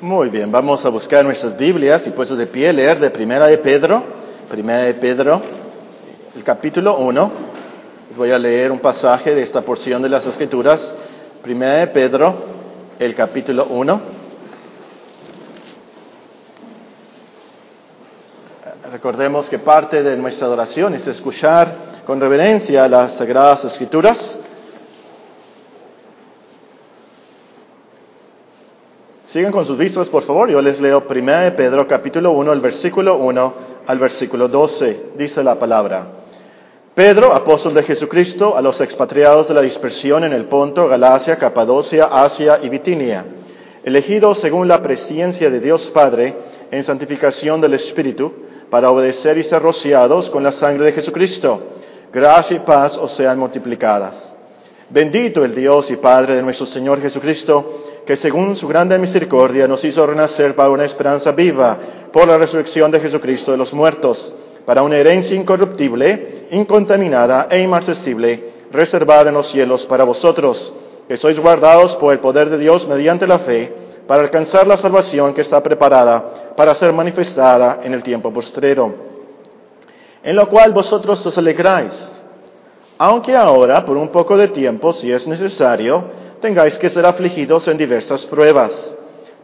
Muy bien, vamos a buscar nuestras Biblias y puestos de pie, leer de Primera de Pedro, Primera de Pedro, el capítulo 1. Voy a leer un pasaje de esta porción de las Escrituras, Primera de Pedro, el capítulo 1. Recordemos que parte de nuestra adoración es escuchar con reverencia las Sagradas Escrituras. Sigan con sus vistas, por favor. Yo les leo 1 Pedro capítulo 1, el versículo 1 al versículo 12. Dice la palabra. Pedro, apóstol de Jesucristo, a los expatriados de la dispersión en el Ponto, Galacia, Capadocia, Asia y Bitinia, elegidos según la presencia de Dios Padre en santificación del Espíritu, para obedecer y ser rociados con la sangre de Jesucristo. Gracia y paz os sean multiplicadas. Bendito el Dios y Padre de nuestro Señor Jesucristo, que según su grande misericordia nos hizo renacer para una esperanza viva por la resurrección de Jesucristo de los muertos, para una herencia incorruptible, incontaminada e inmarcesible, reservada en los cielos para vosotros, que sois guardados por el poder de Dios mediante la fe, para alcanzar la salvación que está preparada para ser manifestada en el tiempo postrero, en lo cual vosotros os alegráis, aunque ahora, por un poco de tiempo, si es necesario, tengáis que ser afligidos en diversas pruebas,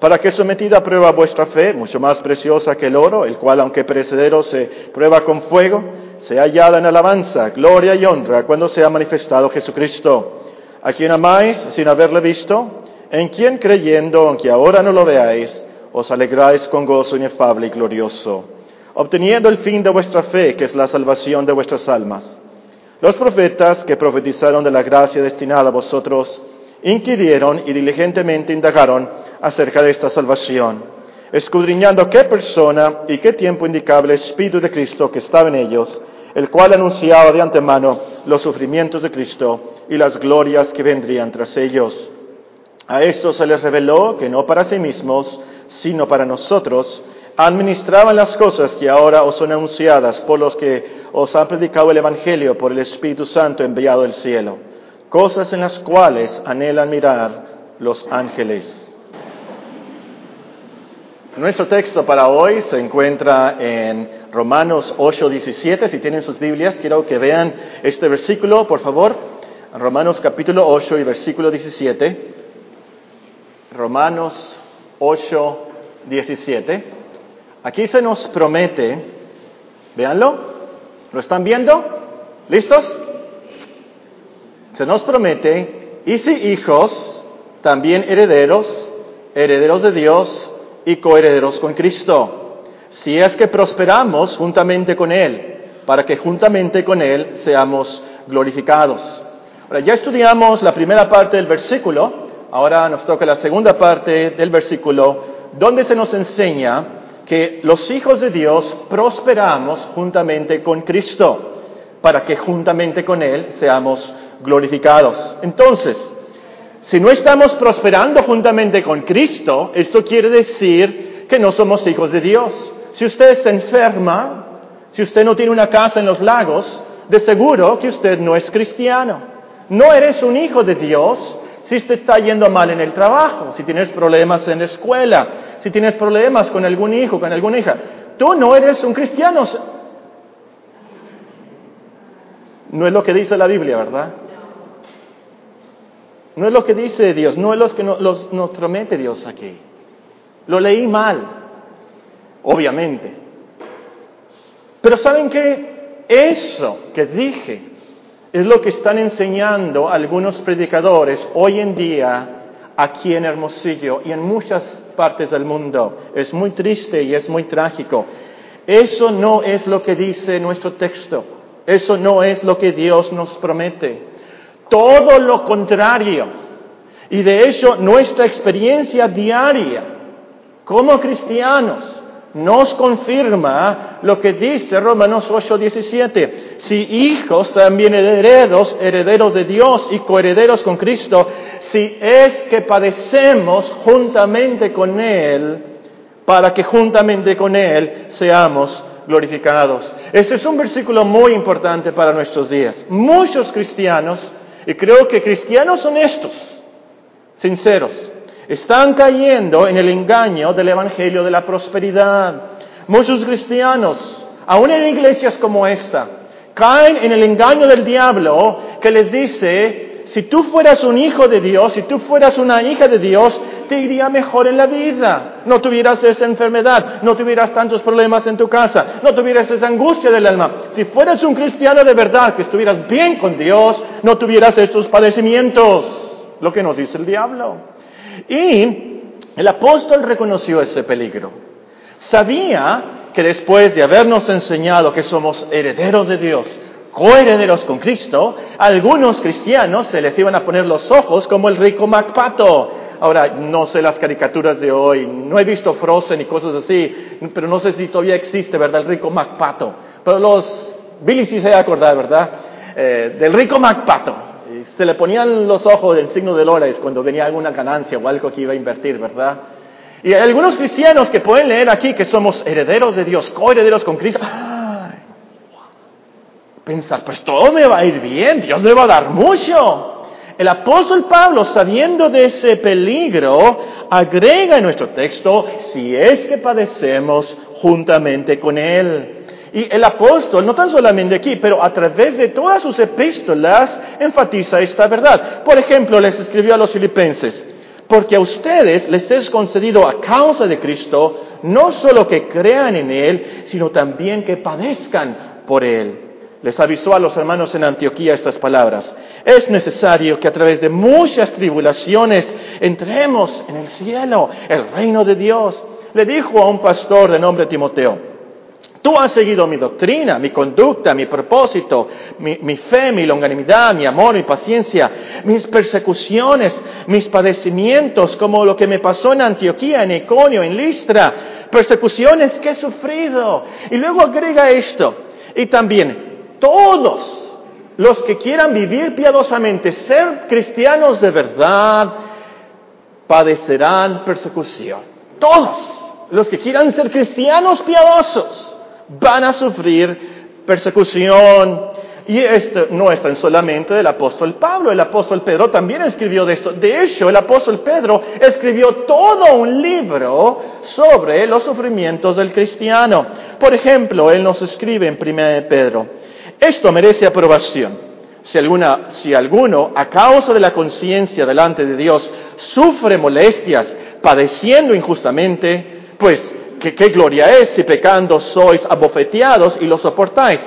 para que sometida prueba vuestra fe, mucho más preciosa que el oro, el cual aunque perecedero se prueba con fuego, sea hallada en alabanza, gloria y honra cuando sea manifestado Jesucristo, a quien amáis sin haberle visto, en quien creyendo, aunque ahora no lo veáis, os alegráis con gozo inefable y glorioso, obteniendo el fin de vuestra fe, que es la salvación de vuestras almas. Los profetas que profetizaron de la gracia destinada a vosotros, inquirieron y diligentemente indagaron acerca de esta salvación, escudriñando qué persona y qué tiempo indicaba el Espíritu de Cristo que estaba en ellos, el cual anunciaba de antemano los sufrimientos de Cristo y las glorias que vendrían tras ellos. A esto se les reveló que no para sí mismos, sino para nosotros, administraban las cosas que ahora os son anunciadas por los que os han predicado el Evangelio por el Espíritu Santo enviado del cielo cosas en las cuales anhelan mirar los ángeles. Nuestro texto para hoy se encuentra en Romanos 8:17. Si tienen sus Biblias, quiero que vean este versículo, por favor. Romanos capítulo 8 y versículo 17. Romanos 8:17. Aquí se nos promete, véanlo, ¿lo están viendo? ¿Listos? Se nos promete, y si hijos, también herederos, herederos de Dios y coherederos con Cristo, si es que prosperamos juntamente con Él, para que juntamente con Él seamos glorificados. Ahora, ya estudiamos la primera parte del versículo, ahora nos toca la segunda parte del versículo, donde se nos enseña que los hijos de Dios prosperamos juntamente con Cristo, para que juntamente con Él seamos glorificados. Entonces, si no estamos prosperando juntamente con Cristo, esto quiere decir que no somos hijos de Dios. Si usted se enferma, si usted no tiene una casa en los lagos, de seguro que usted no es cristiano. No eres un hijo de Dios si te está yendo mal en el trabajo, si tienes problemas en la escuela, si tienes problemas con algún hijo, con alguna hija. Tú no eres un cristiano. No es lo que dice la Biblia, ¿verdad? No es lo que dice Dios, no es lo que nos, promete Dios aquí. Lo leí mal, obviamente. Pero ¿saben qué? Eso que dije es lo que están enseñando algunos predicadores hoy en día aquí en Hermosillo y en muchas partes del mundo. Es muy triste y es muy trágico. Eso no es lo que dice nuestro texto. Eso no es lo que Dios nos promete. Todo lo contrario. Y de hecho, nuestra experiencia diaria como cristianos nos confirma lo que dice Romanos 8:17. Si hijos, también herederos, herederos de Dios y coherederos con Cristo, si es que padecemos juntamente con Él, para que juntamente con Él seamos glorificados. Este es un versículo muy importante para nuestros días. Muchos cristianos y creo que cristianos honestos, sinceros, Están cayendo en el engaño del Evangelio de la prosperidad. Muchos cristianos, aún en iglesias como esta, caen en el engaño del diablo que les dice, si tú fueras un hijo de Dios, si tú fueras una hija de Dios, te iría mejor en la vida. No tuvieras esa enfermedad, no tuvieras tantos problemas en tu casa, no tuvieras esa angustia del alma. Si fueras un cristiano de verdad, que estuvieras bien con Dios, no tuvieras estos padecimientos. Lo que nos dice el diablo. Y el apóstol reconoció ese peligro. Sabía que después de habernos enseñado que somos herederos de Dios, coherederos con Cristo, algunos cristianos se les iban a poner los ojos como el rico MacPato. Ahora, no sé las caricaturas de hoy, no he visto Frozen y cosas así, pero no sé si todavía existe, ¿verdad? El rico MacPato. Pero los, Billy sí se va a acordar, ¿verdad? Eh, del rico MacPato. Se le ponían los ojos del signo de dólares cuando venía alguna ganancia o algo que iba a invertir, ¿verdad? Y algunos cristianos que pueden leer aquí que somos herederos de Dios, coherederos con Cristo pensar, pues todo me va a ir bien, Dios me va a dar mucho. El apóstol Pablo, sabiendo de ese peligro, agrega en nuestro texto, si es que padecemos juntamente con Él. Y el apóstol, no tan solamente aquí, pero a través de todas sus epístolas, enfatiza esta verdad. Por ejemplo, les escribió a los filipenses, porque a ustedes les es concedido a causa de Cristo, no solo que crean en Él, sino también que padezcan por Él les avisó a los hermanos en Antioquía estas palabras. Es necesario que a través de muchas tribulaciones entremos en el cielo, el reino de Dios. Le dijo a un pastor de nombre Timoteo, tú has seguido mi doctrina, mi conducta, mi propósito, mi, fe, mi longanimidad, mi amor, mi paciencia, mis persecuciones, mis padecimientos, como lo que me pasó en Antioquía, en Iconio, en Listra, persecuciones que he sufrido. Y luego agrega esto, y también todos los que quieran vivir piadosamente, ser cristianos de verdad, padecerán persecución. Todos los que quieran ser cristianos piadosos van a sufrir persecución. Y esto no es tan solamente del apóstol Pablo, el apóstol Pedro también escribió de esto. De hecho, el apóstol Pedro escribió todo un libro sobre los sufrimientos del cristiano. Por ejemplo, él nos escribe en 1 Pedro, esto merece aprobación. Si, alguna, si alguno, a causa de la conciencia delante de Dios, sufre molestias, padeciendo injustamente, pues ¿qué, qué gloria es si pecando sois abofeteados y lo soportáis.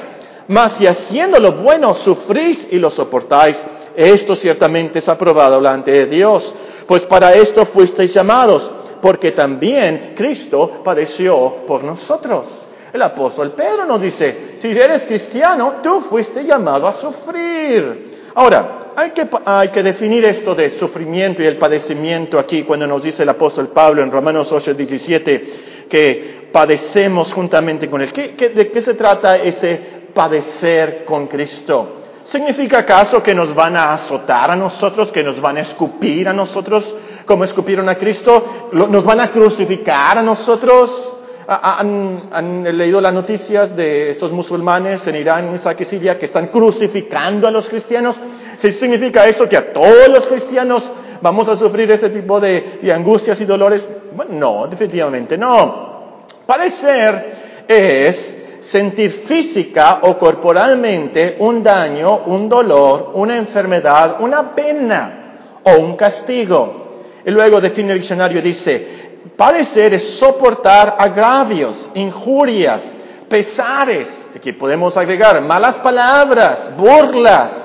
Mas si haciendo lo bueno sufrís y lo soportáis, esto ciertamente es aprobado delante de Dios. Pues para esto fuisteis llamados, porque también Cristo padeció por nosotros el apóstol Pedro nos dice, si eres cristiano, tú fuiste llamado a sufrir. Ahora, hay que, hay que definir esto de sufrimiento y el padecimiento aquí cuando nos dice el apóstol Pablo en Romanos 8, 17 que padecemos juntamente con él. de qué se trata ese padecer con Cristo? ¿Significa acaso que nos van a azotar a nosotros, que nos van a escupir a nosotros como escupieron a Cristo? ¿Nos van a crucificar a nosotros? ¿Han, leído las noticias de estos musulmanes en Irán, Irak y Siria que están crucificando a los cristianos? ¿Sí significa esto que a todos los cristianos vamos a sufrir ese tipo de, angustias y dolores? Bueno, no, definitivamente no. Parecer es sentir física o corporalmente un daño, un dolor, una enfermedad, una pena o un castigo. Y luego define el diccionario, dice, Padecer es soportar agravios, injurias, pesares, aquí podemos agregar malas palabras, burlas.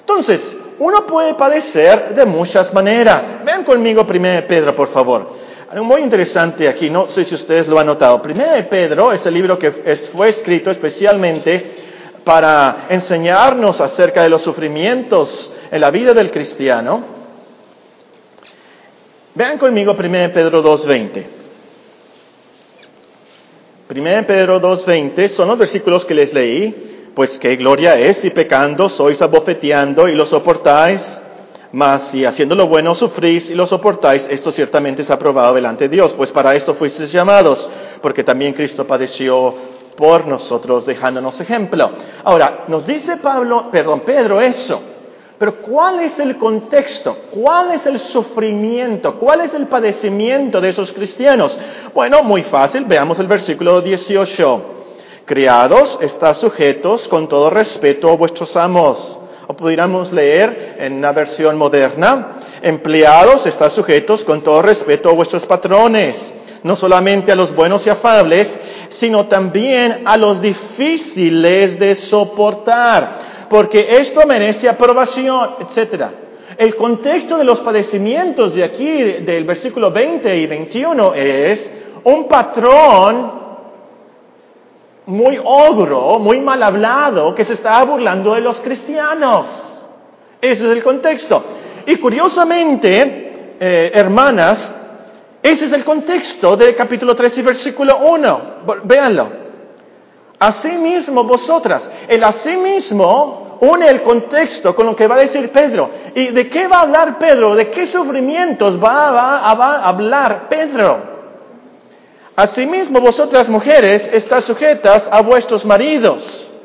Entonces, uno puede padecer de muchas maneras. Vean conmigo 1 Pedro, por favor. Muy interesante aquí, no sé si ustedes lo han notado. 1 Pedro es el libro que fue escrito especialmente para enseñarnos acerca de los sufrimientos en la vida del cristiano. Vean conmigo 1 Pedro 2.20. 1 Pedro 2.20 son los versículos que les leí, pues qué gloria es si pecando sois abofeteando y lo soportáis, mas si haciendo lo bueno sufrís y lo soportáis, esto ciertamente es aprobado delante de Dios, pues para esto fuisteis llamados, porque también Cristo padeció por nosotros dejándonos ejemplo. Ahora, nos dice Pablo, perdón, Pedro eso, Pero ¿cuál es el contexto? ¿Cuál es el sufrimiento? ¿Cuál es el padecimiento de esos cristianos? Bueno, muy fácil, veamos el versículo 18. Criados, está sujetos con todo respeto a vuestros amos. O pudiéramos leer en una versión moderna, empleados, está sujetos con todo respeto a vuestros patrones, no solamente a los buenos y afables, sino también a los difíciles de soportar porque esto merece aprobación, etc. El contexto de los padecimientos de aquí, del versículo 20 y 21, es un patrón muy ogro, muy mal hablado, que se está burlando de los cristianos. Ese es el contexto. Y curiosamente, eh, hermanas, ese es el contexto del capítulo 3 y versículo 1. Véanlo. Asimismo vosotras. El asimismo une el contexto con lo que va a decir Pedro. ¿Y de qué va a hablar Pedro? ¿De qué sufrimientos va, a hablar Pedro? Asimismo vosotras mujeres estás sujetas a vuestros maridos,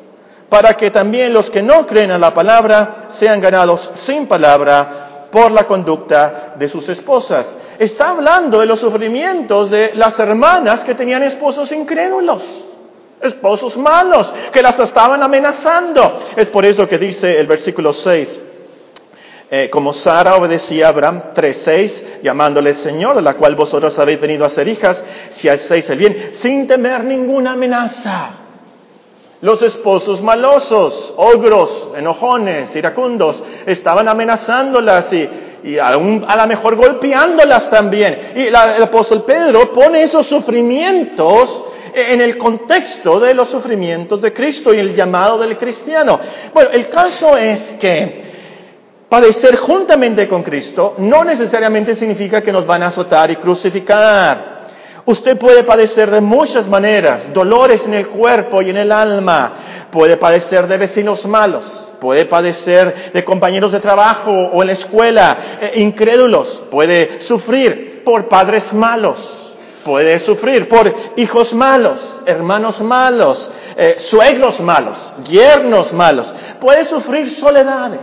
para que también los que no creen a la palabra sean ganados sin palabra por la conducta de sus esposas. Está hablando de los sufrimientos de las hermanas que tenían esposos incrédulos esposos malos que las estaban amenazando. Es por eso que dice el versículo 6, eh, como Sara obedecía a Abraham 3.6, llamándole Señor, a la cual vosotros habéis venido a ser hijas, si hacéis el bien, sin temer ninguna amenaza. Los esposos malosos, ogros, enojones, iracundos, estaban amenazándolas y, y a, lo mejor golpeándolas también. Y el apóstol Pedro pone esos sufrimientos en el contexto de los sufrimientos de Cristo y el llamado del cristiano. Bueno, el caso es que padecer juntamente con Cristo no necesariamente significa que nos van a azotar y crucificar. Usted puede padecer de muchas maneras, dolores en el cuerpo y en el alma, puede padecer de vecinos malos, puede padecer de compañeros de trabajo o en la escuela, eh, incrédulos, puede sufrir por padres malos, puede sufrir por hijos malos, hermanos malos, eh, suegros malos, yernos malos, puede sufrir soledades,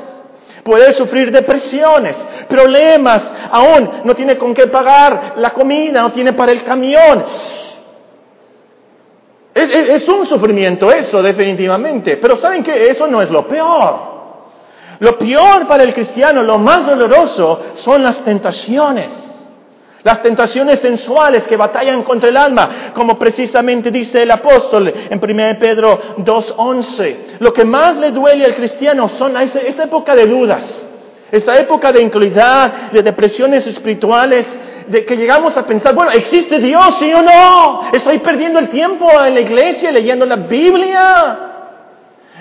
puede sufrir depresiones, problemas, aún no tiene con qué pagar la comida, no tiene para el camión. Es, un sufrimiento eso, definitivamente, pero saben que eso no es lo peor. Lo peor para el cristiano, lo más doloroso, son las tentaciones las tentaciones sensuales que batallan contra el alma, como precisamente dice el apóstol en 1 Pedro 2.11. Lo que más le duele al cristiano son esa, esa época de dudas, esa época de incredulidad, de depresiones espirituales, de que llegamos a pensar, bueno, ¿existe Dios, sí o no? Estoy perdiendo el tiempo en la iglesia leyendo la Biblia.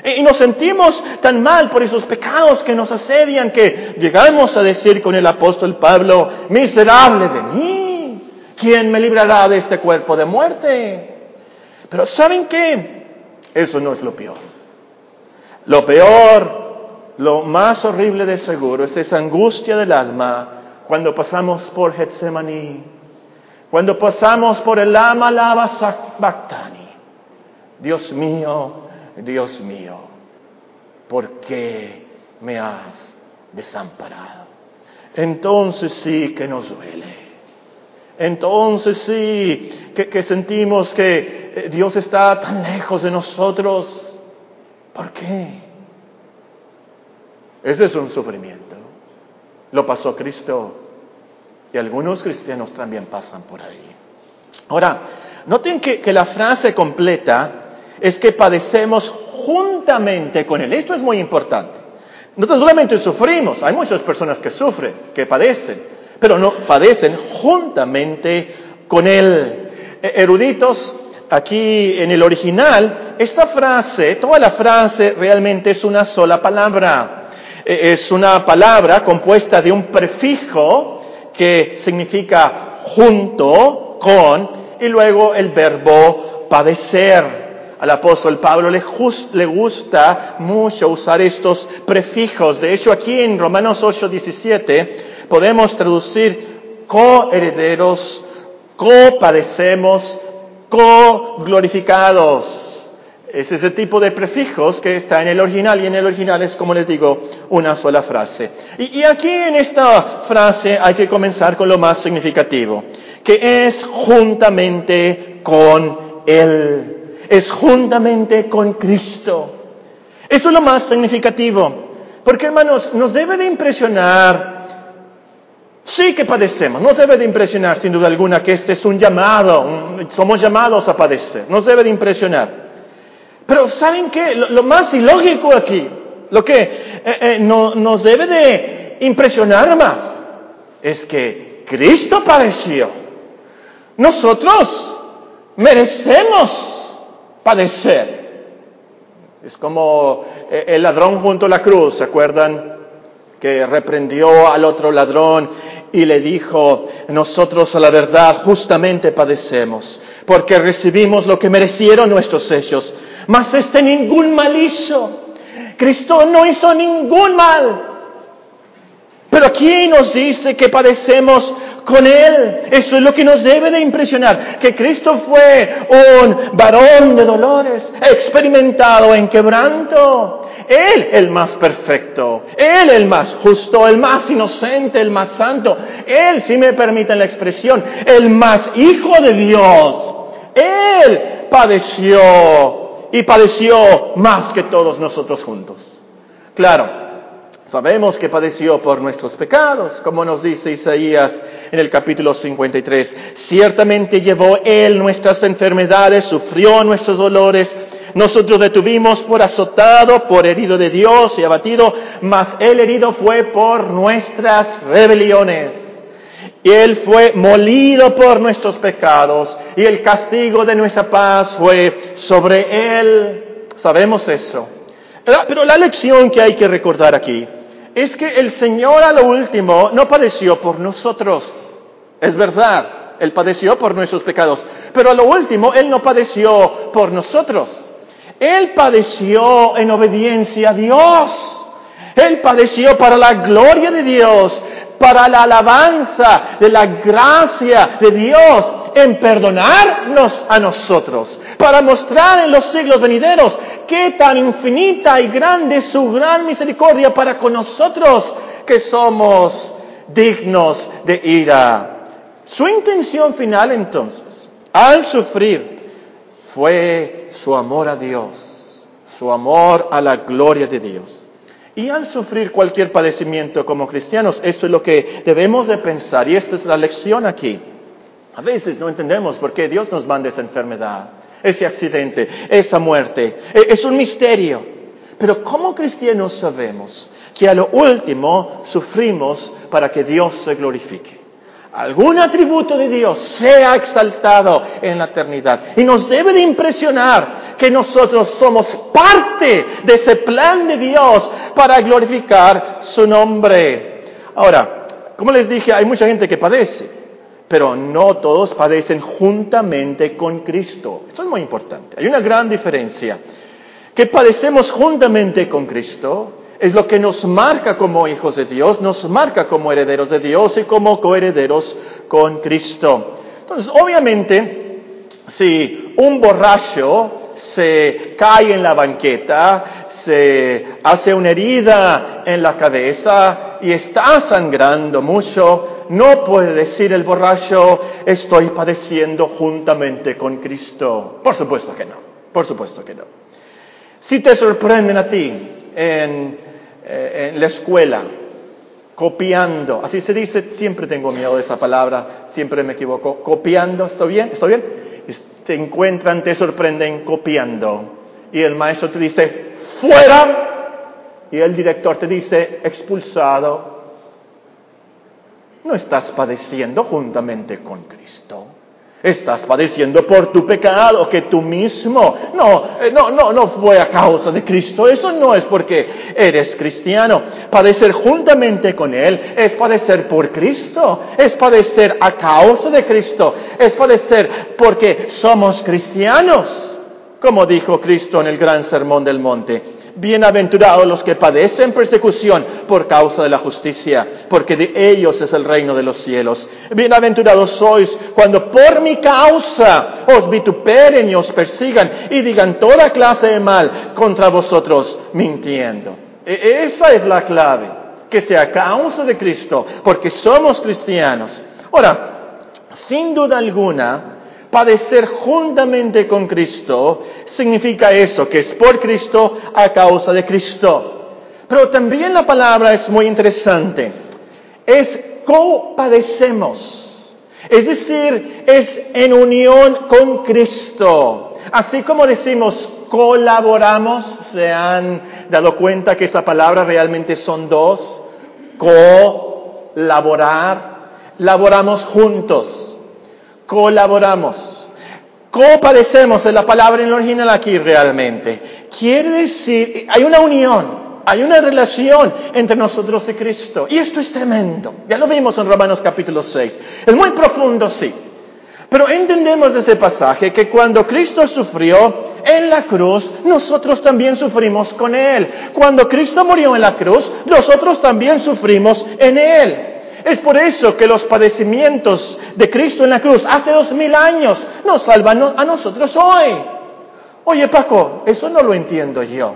Y nos sentimos tan mal por esos pecados que nos asedian que llegamos a decir con el apóstol Pablo, miserable de mí, ¿quién me librará de este cuerpo de muerte? Pero ¿saben qué? Eso no es lo peor. Lo peor, lo más horrible de seguro es esa angustia del alma cuando pasamos por Getsemaní, cuando pasamos por el Lama Lava Bactani. Dios mío, Dios mío, ¿por qué me has desamparado? Entonces sí que nos duele. Entonces sí que, sentimos que eh, Dios está tan lejos de nosotros. ¿Por qué? Ese es un sufrimiento. Lo pasó Cristo y algunos cristianos también pasan por ahí. Ahora, noten que la frase completa es que padecemos juntamente con Él. Esto es muy importante. No solamente sufrimos, hay muchas personas que sufren, que padecen, pero no padecen juntamente con Él. E, eruditos, aquí en el original, esta frase, toda la frase realmente es una sola palabra. E, es una palabra compuesta de un prefijo que significa junto con y luego el verbo padecer. Al apóstol Pablo le, gusta mucho usar estos prefijos. De hecho, aquí en Romanos 8, 17 podemos traducir coherederos, copadecemos, co-glorificados. Es ese tipo de prefijos que está en el original y en el original es, como les digo, una sola frase. Y, y aquí en esta frase hay que comenzar con lo más significativo, que es juntamente con Él, es juntamente con Cristo. Eso es lo más significativo, porque hermanos, nos debe de impresionar Sí que padecemos, nos debe de impresionar sin duda alguna que este es un llamado, somos llamados a padecer, nos debe de impresionar. Pero ¿saben qué? Lo, más ilógico aquí, lo que eh, eh, nos debe de impresionar más, es que Cristo padeció. Nosotros merecemos padecer. Es como eh, el ladrón junto a la cruz, ¿se acuerdan? Que reprendió al otro ladrón y le dijo, nosotros a la verdad justamente padecemos, porque recibimos lo que merecieron nuestros hechos mas este ningún mal hizo. Cristo no hizo ningún mal. Pero aquí nos dice que padecemos con Él. Eso es lo que nos debe de impresionar. Que Cristo fue un varón de dolores, experimentado en quebranto. Él el más perfecto, Él el más justo, el más inocente, el más santo. Él, si me permiten la expresión, el más hijo de Dios. Él padeció y padeció más que todos nosotros juntos. Claro, sabemos que padeció por nuestros pecados, como nos dice Isaías en el capítulo 53. Ciertamente llevó Él nuestras enfermedades, sufrió nuestros dolores. Nosotros detuvimos por azotado, por herido de Dios y abatido, mas el herido fue por nuestras rebeliones y Él fue molido por nuestros pecados y el castigo de nuestra paz fue sobre Él. Sabemos eso. Pero la lección que hay que recordar aquí es que el Señor a lo último no padeció por nosotros. Es verdad, Él padeció por nuestros pecados. Pero a lo último Él no padeció por nosotros. Él padeció en obediencia a Dios. Él padeció para la gloria de Dios para la alabanza de la gracia de Dios en perdonarnos a nosotros, para mostrar en los siglos venideros qué tan infinita y grande es su gran misericordia para con nosotros que somos dignos de ira. Su intención final entonces, al sufrir, fue su amor a Dios, su amor a la gloria de Dios. Y al sufrir cualquier padecimiento como cristianos, eso es lo que debemos de pensar y esta es la lección aquí. A veces no entendemos por qué Dios nos manda esa enfermedad, ese accidente, esa muerte. E, es un misterio. Pero como cristianos sabemos que a lo último sufrimos para que Dios se glorifique algún atributo de Dios sea exaltado en la eternidad. Y nos debe de impresionar que nosotros somos parte de ese plan de Dios para glorificar su nombre. Ahora, como les dije, hay mucha gente que padece, pero no todos padecen juntamente con Cristo. Esto es muy importante. Hay una gran diferencia. Que padecemos juntamente con Cristo es lo que nos marca como hijos de Dios, nos marca como herederos de Dios y como coherederos con Cristo. Entonces, obviamente, si un borracho se cae en la banqueta, se hace una herida en la cabeza y está sangrando mucho, no puede decir el borracho, estoy padeciendo juntamente con Cristo. Por supuesto que no, por supuesto que no. Si te sorprenden a ti en eh, la escuela, copiando, así se dice, siempre tengo miedo de esa palabra, siempre me equivoco, copiando, ¿está bien? ¿Está bien? Te encuentran, te sorprenden copiando. Y el maestro te dice, fuera. Y el director te dice, expulsado. No estás padeciendo juntamente con Cristo. Estás padeciendo por tu pecado que tú mismo. No, eh, no, no, no fue a causa de Cristo. Eso no es porque eres cristiano. Padecer juntamente con Él es padecer por Cristo. Es padecer a causa de Cristo. Es padecer porque somos cristianos. Como dijo Cristo en el gran sermón del monte. Bienaventurados los que padecen persecución por causa de la justicia, porque de ellos es el reino de los cielos. Bienaventurados sois cuando por mi causa os vituperen y os persigan y digan toda clase de mal contra vosotros mintiendo. E, esa es la clave, que sea causa de Cristo, porque somos cristianos. Ahora, sin duda alguna, padecer juntamente con Cristo significa eso, que es por Cristo a causa de Cristo. Pero también la palabra es muy interesante. Es copadecemos. Es decir, es en unión con Cristo. Así como decimos colaboramos, se han dado cuenta que esa palabra realmente son dos. Colaborar. Laboramos juntos colaboramos. Copadecemos es la palabra en el original aquí realmente. Quiere decir, hay una unión, hay una relación entre nosotros y Cristo. Y esto es tremendo. Ya lo vimos en Romanos capítulo 6. Es muy profundo, sí. Pero entendemos de ese pasaje que cuando Cristo sufrió en la cruz, nosotros también sufrimos con Él. Cuando Cristo murió en la cruz, nosotros también sufrimos en Él. Es por eso que los padecimientos de Cristo en la cruz hace dos mil años nos salvan a nosotros hoy. Oye Paco, eso no lo entiendo yo.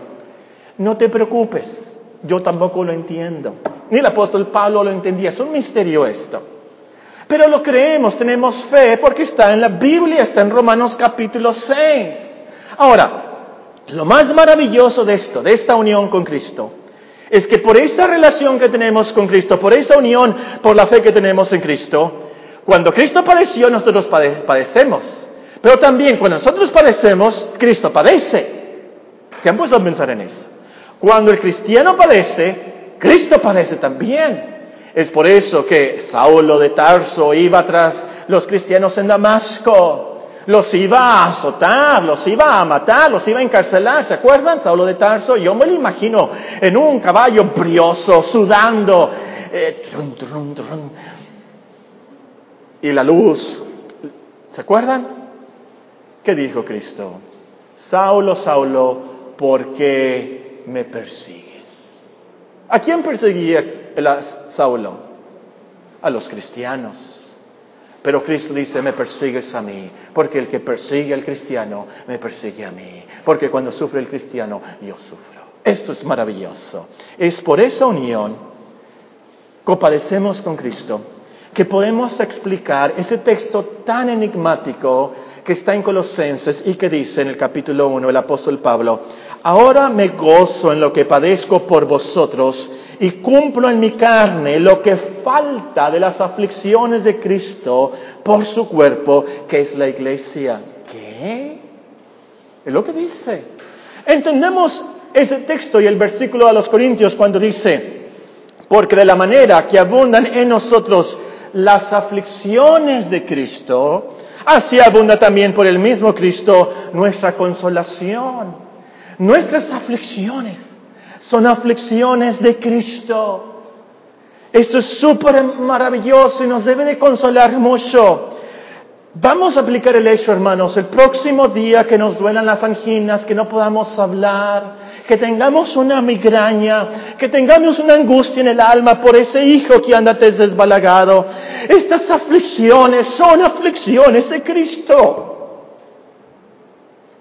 No te preocupes, yo tampoco lo entiendo. Ni el apóstol Pablo lo entendía, es un misterio esto. Pero lo creemos, tenemos fe porque está en la Biblia, está en Romanos capítulo 6. Ahora, lo más maravilloso de esto, de esta unión con Cristo, es que por esa relación que tenemos con Cristo, por esa unión, por la fe que tenemos en Cristo, cuando Cristo padeció, nosotros padecemos. Pero también cuando nosotros padecemos, Cristo padece. ¿Se han puesto a pensar en eso? Cuando el cristiano padece, Cristo padece también. Es por eso que Saulo de Tarso iba tras los cristianos en Damasco los iba a azotar, los iba a matar, los iba a encarcelar. ¿Se acuerdan? Saulo de Tarso, yo me lo imagino en un caballo brioso, sudando. Eh, y la luz. ¿Se acuerdan? ¿Qué dijo Cristo? Saulo, Saulo, ¿por qué me persigues? ¿A quién perseguía Saulo? A los cristianos. Pero Cristo dice, me persigues a mí, porque el que persigue al cristiano, me persigue a mí, porque cuando sufre el cristiano, yo sufro. Esto es maravilloso. Es por esa unión, compadecemos con Cristo, que podemos explicar ese texto tan enigmático que está en Colosenses y que dice en el capítulo 1 el apóstol Pablo, ahora me gozo en lo que padezco por vosotros y cumplo en mi carne lo que falta de las aflicciones de Cristo por su cuerpo, que es la iglesia. ¿Qué? Es lo que dice. Entendemos ese texto y el versículo a los Corintios cuando dice, porque de la manera que abundan en nosotros las aflicciones de Cristo, así abunda también por el mismo Cristo nuestra consolación. Nuestras aflicciones son aflicciones de Cristo. Esto es súper maravilloso y nos debe de consolar mucho. Vamos a aplicar el hecho, hermanos, el próximo día que nos duelan las anginas, que no podamos hablar, que tengamos una migraña, que tengamos una angustia en el alma por ese hijo que anda desbalagado. Estas aflicciones son aflicciones de Cristo.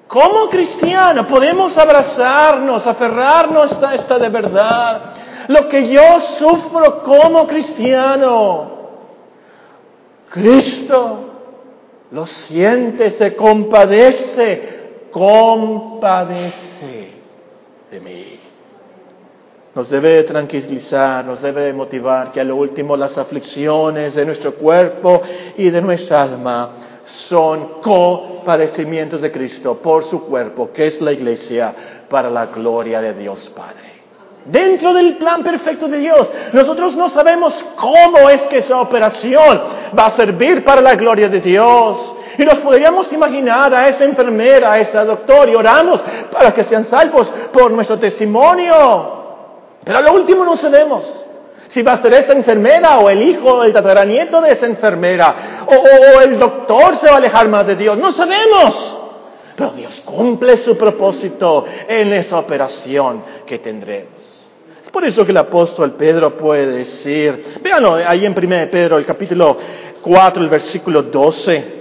Como cristiano podemos abrazarnos, aferrarnos a esta de verdad. Lo que yo sufro como cristiano, Cristo lo siente, se compadece, compadece de mí. Nos debe tranquilizar, nos debe motivar que a lo último las aflicciones de nuestro cuerpo y de nuestra alma son copadecimientos de Cristo por su cuerpo, que es la iglesia, para la gloria de Dios Padre. Dentro del plan perfecto de Dios, nosotros no sabemos cómo es que esa operación va a servir para la gloria de Dios. Y nos podríamos imaginar a esa enfermera, a ese doctor, y oramos para que sean salvos por nuestro testimonio. Pero a lo último no sabemos si va a ser esa enfermera o el hijo, el tataranieto de esa enfermera, o, el doctor se va a alejar más de Dios. No sabemos. pero Dios cumple su propósito en esa operación que tendremos. Es por eso que el apóstol Pedro puede decir, véanlo ahí en 1 Pedro, el capítulo 4, el versículo 12.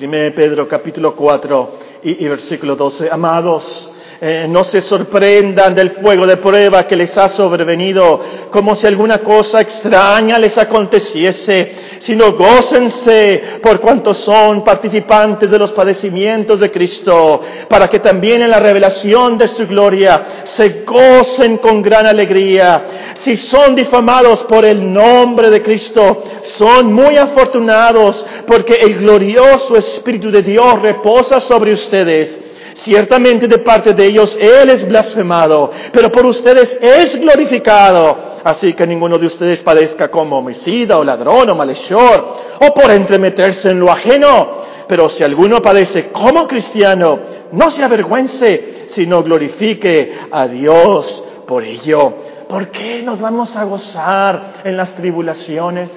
1 Pedro capítulo 4 y, y versículo 12. Amados, eh, no se sorprendan del fuego de prueba que les ha sobrevenido, como si alguna cosa extraña les aconteciese, sino gócense por cuanto son participantes de los padecimientos de Cristo, para que también en la revelación de su gloria se gocen con gran alegría. Si son difamados por el nombre de Cristo, son muy afortunados, porque el glorioso Espíritu de Dios reposa sobre ustedes. Ciertamente de parte de ellos Él es blasfemado, pero por ustedes es glorificado. Así que ninguno de ustedes padezca como homicida o ladrón o malhechor o por entremeterse en lo ajeno. Pero si alguno padece como cristiano, no se avergüence, sino glorifique a Dios por ello. ¿Por qué nos vamos a gozar en las tribulaciones?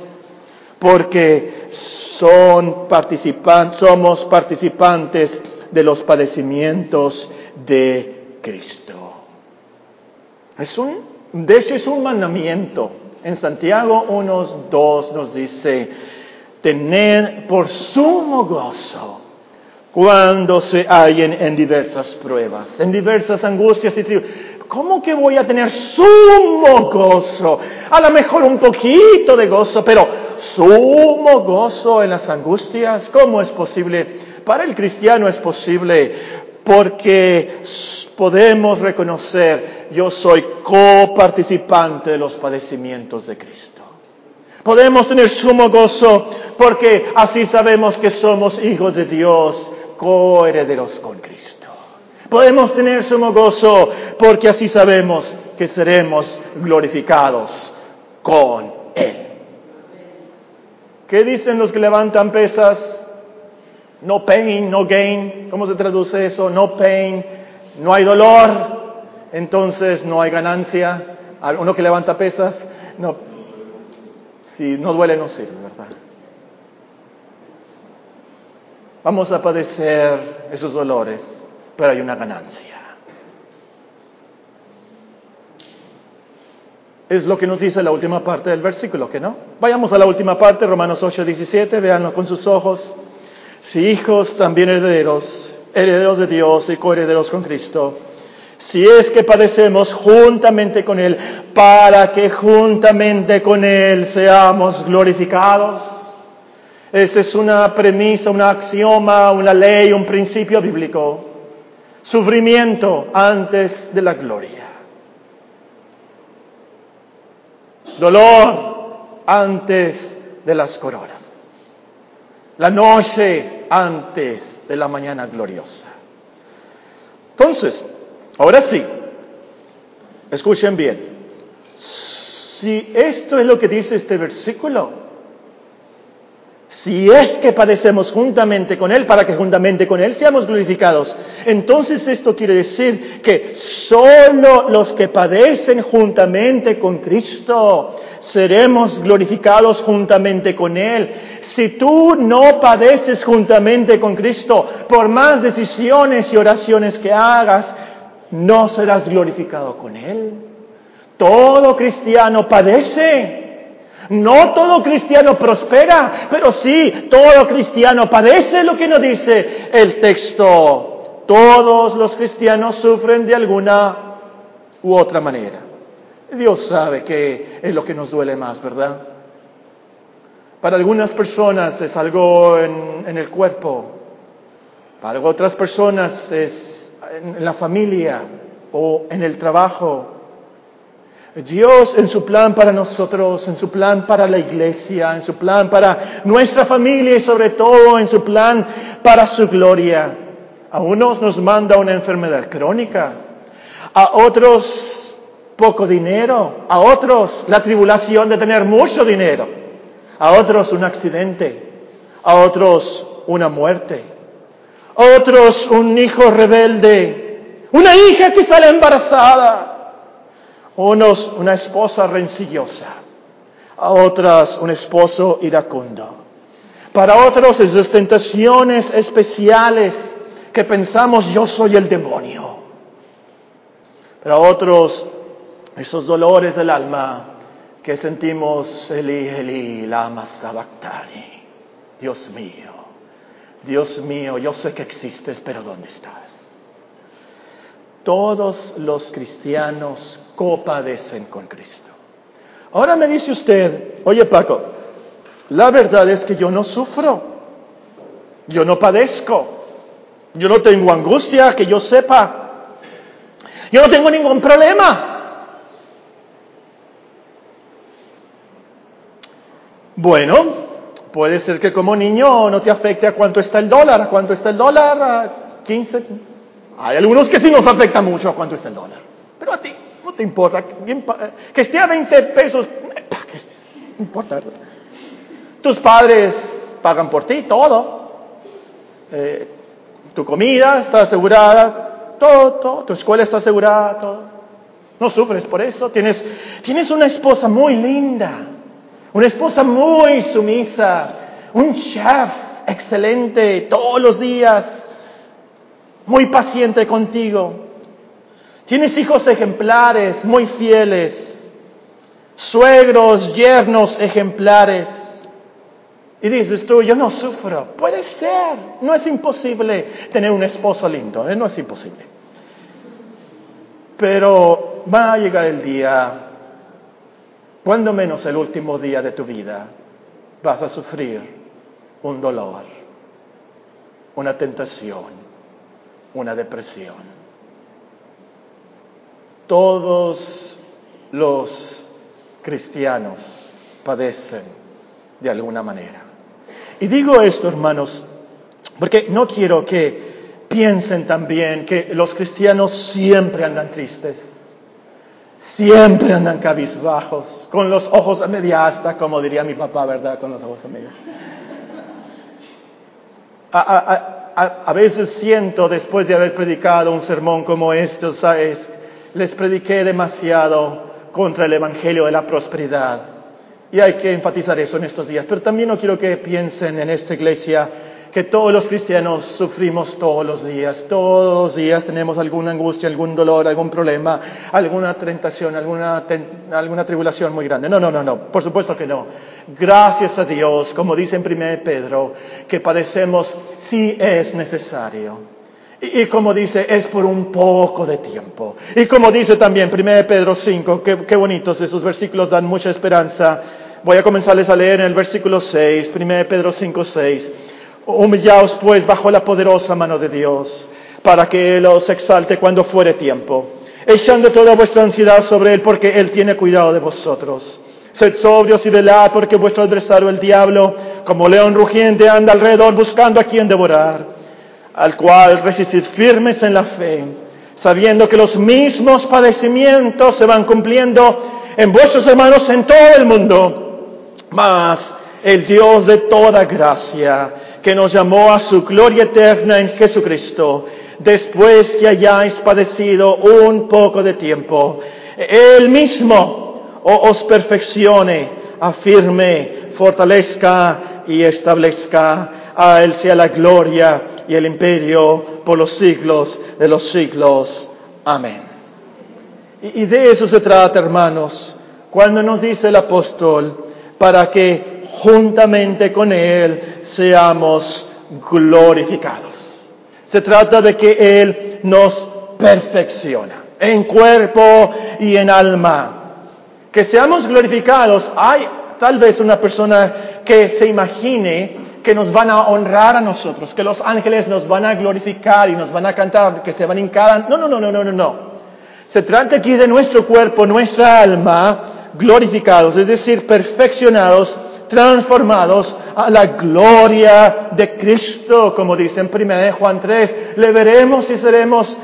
Porque son participantes, somos participantes de los padecimientos de Cristo. Es un, de hecho es un mandamiento. En Santiago 1.2 nos dice, tener por sumo gozo cuando se hallen en diversas pruebas, en diversas angustias y tribulaciones. ¿Cómo que voy a tener sumo gozo? A lo mejor un poquito de gozo, pero sumo gozo en las angustias. ¿Cómo es posible? Para el cristiano es posible porque podemos reconocer, yo soy coparticipante de los padecimientos de Cristo. Podemos tener sumo gozo porque así sabemos que somos hijos de Dios, coherederos con Cristo. Podemos tener sumo gozo porque así sabemos que seremos glorificados con Él. ¿Qué dicen los que levantan pesas? No pain, no gain. ¿Cómo se traduce eso? No pain, no hay dolor, entonces no hay ganancia. Uno que levanta pesas, no. Si no duele, no sirve, ¿verdad? Vamos a padecer esos dolores, pero hay una ganancia. Es lo que nos dice la última parte del versículo, ¿que no? Vayamos a la última parte, Romanos 8, 17, véanlo con sus ojos si hijos también herederos, herederos de Dios y coherederos con Cristo, si es que padecemos juntamente con Él, para que juntamente con Él seamos glorificados. Esa es una premisa, un axioma, una ley, un principio bíblico. Sufrimiento antes de la gloria. Dolor antes de las coronas la noche antes de la mañana gloriosa. Entonces, ahora sí, escuchen bien, si esto es lo que dice este versículo, si es que padecemos juntamente con Él, para que juntamente con Él seamos glorificados, entonces esto quiere decir que solo los que padecen juntamente con Cristo seremos glorificados juntamente con Él. Si tú no padeces juntamente con Cristo, por más decisiones y oraciones que hagas, no serás glorificado con Él. Todo cristiano padece. No todo cristiano prospera, pero sí, todo cristiano padece lo que nos dice el texto. Todos los cristianos sufren de alguna u otra manera. Dios sabe que es lo que nos duele más, ¿verdad? Para algunas personas es algo en, el cuerpo, para otras personas es en la familia o en el trabajo. Dios en su plan para nosotros, en su plan para la iglesia, en su plan para nuestra familia y sobre todo en su plan para su gloria. A unos nos manda una enfermedad crónica, a otros poco dinero, a otros la tribulación de tener mucho dinero, a otros un accidente, a otros una muerte, a otros un hijo rebelde, una hija que sale embarazada, unos una esposa rencillosa, a otras un esposo iracundo. Para otros esas tentaciones especiales que pensamos yo soy el demonio. Pero otros, esos dolores del alma que sentimos, Eli, Eli, lama sabactani. Dios mío, Dios mío, yo sé que existes, pero ¿dónde estás? Todos los cristianos copadecen con Cristo. Ahora me dice usted, oye Paco, la verdad es que yo no sufro, yo no padezco, yo no tengo angustia, que yo sepa, yo no tengo ningún problema. Bueno, puede ser que como niño no te afecte a cuánto está el dólar, a cuánto está el dólar, a 15. Hay algunos que sí nos afecta mucho a cuánto está el dólar, pero a ti no te importa, que esté a 20 pesos, no importa. Tus padres pagan por ti todo. Eh, tu comida está asegurada, todo, todo, tu escuela está asegurada, todo. No sufres por eso. Tienes, tienes una esposa muy linda, una esposa muy sumisa, un chef excelente todos los días, muy paciente contigo. Tienes hijos ejemplares, muy fieles, suegros, yernos ejemplares. Y dices tú, yo no sufro. Puede ser, no es imposible tener un esposo lindo, ¿eh? no es imposible. Pero va a llegar el día, cuando menos el último día de tu vida, vas a sufrir un dolor, una tentación, una depresión todos los cristianos padecen de alguna manera. Y digo esto, hermanos, porque no quiero que piensen también que los cristianos siempre andan tristes, siempre andan cabizbajos, con los ojos a media asta, como diría mi papá, ¿verdad? Con los ojos a media. A, veces siento, después de haber predicado un sermón como este, ¿sabes? les prediqué demasiado contra el Evangelio de la prosperidad. Y hay que enfatizar eso en estos días. Pero también no quiero que piensen en esta iglesia que todos los cristianos sufrimos todos los días. Todos los días tenemos alguna angustia, algún dolor, algún problema, alguna tentación, alguna, alguna tribulación muy grande. No, no, no, no. Por supuesto que no. Gracias a Dios, como dice en 1 Pedro, que padecemos si es necesario. Y, como dice, es por un poco de tiempo. Y como dice también 1 Pedro 5, qué, qué bonitos esos versículos dan mucha esperanza. Voy a comenzarles a leer en el versículo 6, 1 Pedro 5, 6. Humillaos pues bajo la poderosa mano de Dios, para que Él os exalte cuando fuere tiempo, echando toda vuestra ansiedad sobre Él, porque Él tiene cuidado de vosotros. Sed sobrios y velad, porque vuestro adversario el diablo, como león rugiente, anda alrededor buscando a quien devorar al cual resistid firmes en la fe, sabiendo que los mismos padecimientos se van cumpliendo en vuestros hermanos en todo el mundo. Mas el Dios de toda gracia, que nos llamó a su gloria eterna en Jesucristo, después que hayáis padecido un poco de tiempo, Él mismo os perfeccione, afirme, fortalezca y establezca. A Él sea la gloria y el imperio por los siglos de los siglos. Amén. Y, de eso se trata, hermanos, cuando nos dice el apóstol, para que juntamente con Él seamos glorificados. Se trata de que Él nos perfecciona en cuerpo y en alma. Que seamos glorificados. Hay tal vez una persona que se imagine que nos van a honrar a nosotros, que los ángeles nos van a glorificar y nos van a cantar, que se van a hincar. No, no, no, no, no, no, no. Se trata aquí de nuestro cuerpo, nuestra alma, glorificados, es decir, perfeccionados, transformados a la gloria de Cristo, como dice en 1 Juan 3, le veremos y seremos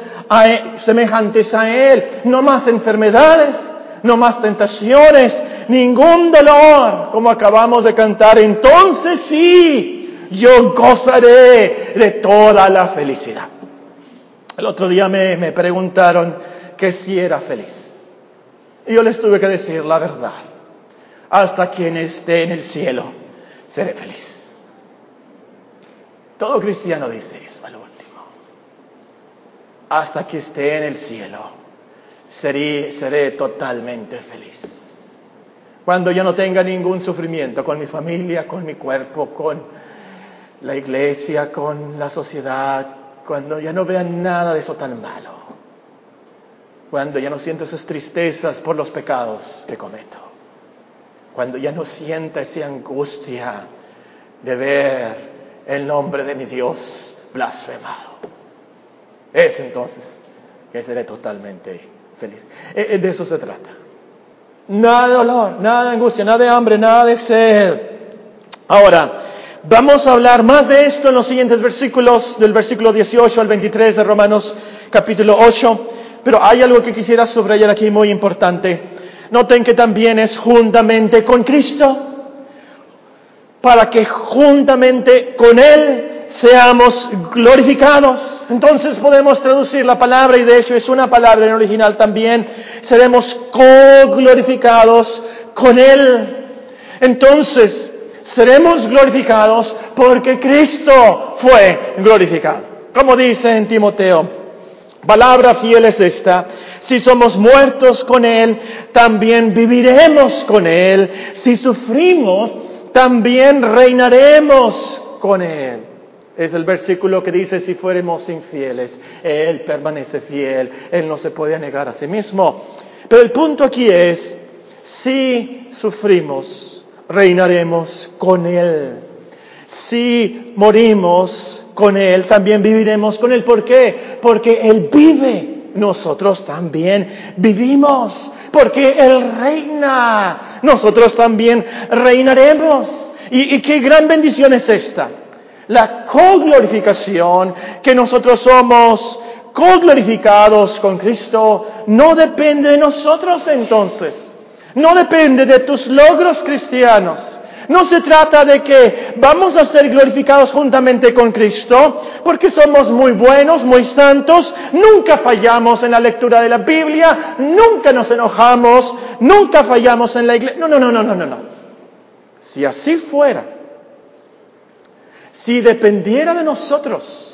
e, semejantes a Él, no más enfermedades, no más tentaciones, ningún dolor, como acabamos de cantar. Entonces sí, yo gozaré de toda la felicidad. El otro día me, preguntaron que si era feliz. Y yo les tuve que decir la verdad. Hasta quien esté en el cielo, seré feliz. Todo cristiano dice eso al último. hasta que esté en el cielo. Seré, totalmente feliz. Cuando yo no tenga ningún sufrimiento con mi familia, con mi cuerpo, con la iglesia, con la sociedad, cuando ya no vea nada de eso tan malo, cuando ya no siento esas tristezas por los pecados que cometo, cuando ya no sienta esa angustia de ver el nombre de mi Dios blasfemado. Es entonces que seré totalmente feliz. E, e, de eso se trata. Nada de dolor, nada de angustia, nada de hambre, nada de sed. Ahora, Vamos a hablar más de esto en los siguientes versículos, del versículo 18 al 23 de Romanos capítulo 8, pero hay algo que quisiera subrayar aquí muy importante. Noten que también es juntamente con Cristo, para que juntamente con Él seamos glorificados. Entonces podemos traducir la palabra, y de hecho es una palabra en original también, seremos co-glorificados con Él. Entonces, seremos glorificados porque Cristo fue glorificado. Como dice en Timoteo, palabra fiel es esta, si somos muertos con Él, también viviremos con Él, si sufrimos, también reinaremos con Él. Es el versículo que dice, si fuéramos infieles, Él permanece fiel, Él no se puede negar a sí mismo. Pero el punto aquí es, si sufrimos, reinaremos con Él. Si morimos con Él, también viviremos con Él. ¿Por qué? Porque Él vive, nosotros también vivimos. Porque Él reina, nosotros también reinaremos. ¿Y, y qué gran bendición es esta? La co-glorificación, que nosotros somos co-glorificados con Cristo, no depende de nosotros entonces no depende de tus logros cristianos. No se trata de que vamos a ser glorificados juntamente con Cristo porque somos muy buenos, muy santos, nunca fallamos en la lectura de la Biblia, nunca nos enojamos, nunca fallamos en la iglesia. No, no, no, no, no, no. Si así fuera, si dependiera de nosotros,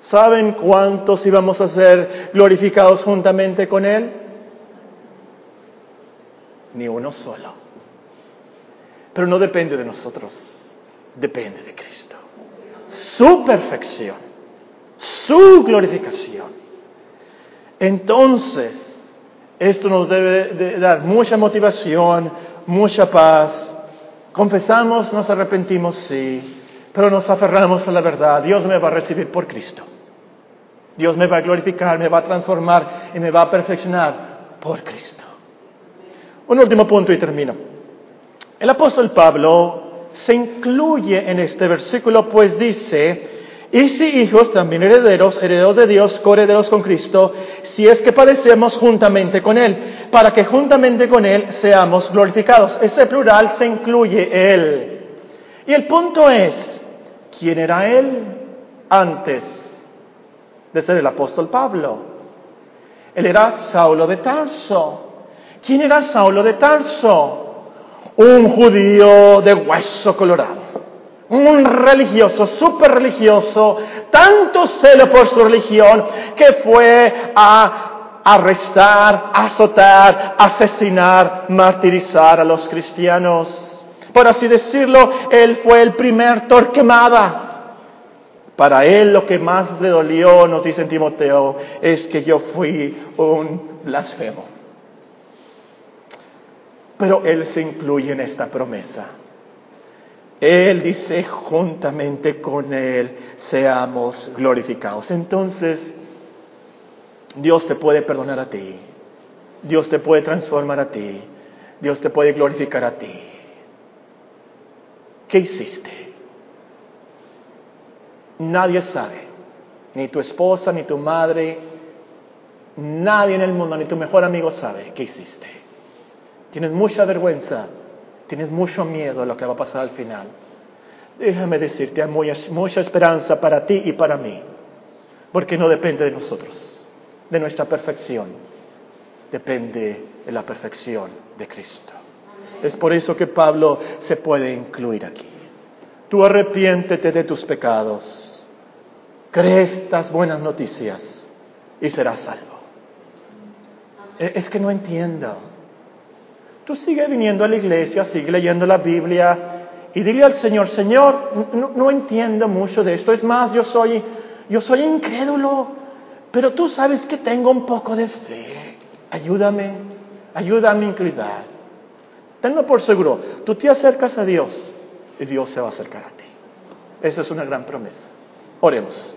¿saben cuántos íbamos a ser glorificados juntamente con Él? ni uno solo. Pero no depende de nosotros, depende de Cristo. Su perfección, su glorificación. Entonces, esto nos debe dar mucha motivación, mucha paz. Confesamos, nos arrepentimos, sí, pero nos aferramos a la verdad. Dios me va a recibir por Cristo. Dios me va a glorificar, me va a transformar y me va a perfeccionar por Cristo. Un último punto y termino. El apóstol Pablo se incluye en este versículo, pues dice, y si hijos también herederos, herederos de Dios, coherederos con Cristo, si es que padecemos juntamente con Él, para que juntamente con Él seamos glorificados. Ese plural se incluye Él. Y el punto es, ¿quién era Él antes de ser el apóstol Pablo? Él era Saulo de Tarso. ¿Quién era Saulo de Tarso? Un judío de hueso colorado. Un religioso, súper religioso, tanto celo por su religión que fue a arrestar, azotar, asesinar, martirizar a los cristianos. Por así decirlo, él fue el primer torquemada. Para él lo que más le dolió, nos dice Timoteo, es que yo fui un blasfemo. Pero Él se incluye en esta promesa. Él dice, juntamente con Él seamos glorificados. Entonces, Dios te puede perdonar a ti. Dios te puede transformar a ti. Dios te puede glorificar a ti. ¿Qué hiciste? Nadie sabe. Ni tu esposa, ni tu madre, nadie en el mundo, ni tu mejor amigo sabe qué hiciste. Tienes mucha vergüenza, tienes mucho miedo a lo que va a pasar al final. Déjame decirte, hay mucha esperanza para ti y para mí, porque no depende de nosotros, de nuestra perfección, depende de la perfección de Cristo. Es por eso que Pablo se puede incluir aquí. Tú arrepiéntete de tus pecados, cree estas buenas noticias y serás salvo. E, es que no entiendo. Tú sigue viniendo a la iglesia, sigue leyendo la Biblia y dile al Señor, Señor, no, entiendo mucho de esto. Es más, yo soy, yo soy incrédulo, pero tú sabes que tengo un poco de fe. Ayúdame, ayúdame a inclinar. Tenlo por seguro, tú te acercas a Dios y Dios se va a acercar a ti. Esa es una gran promesa. Oremos.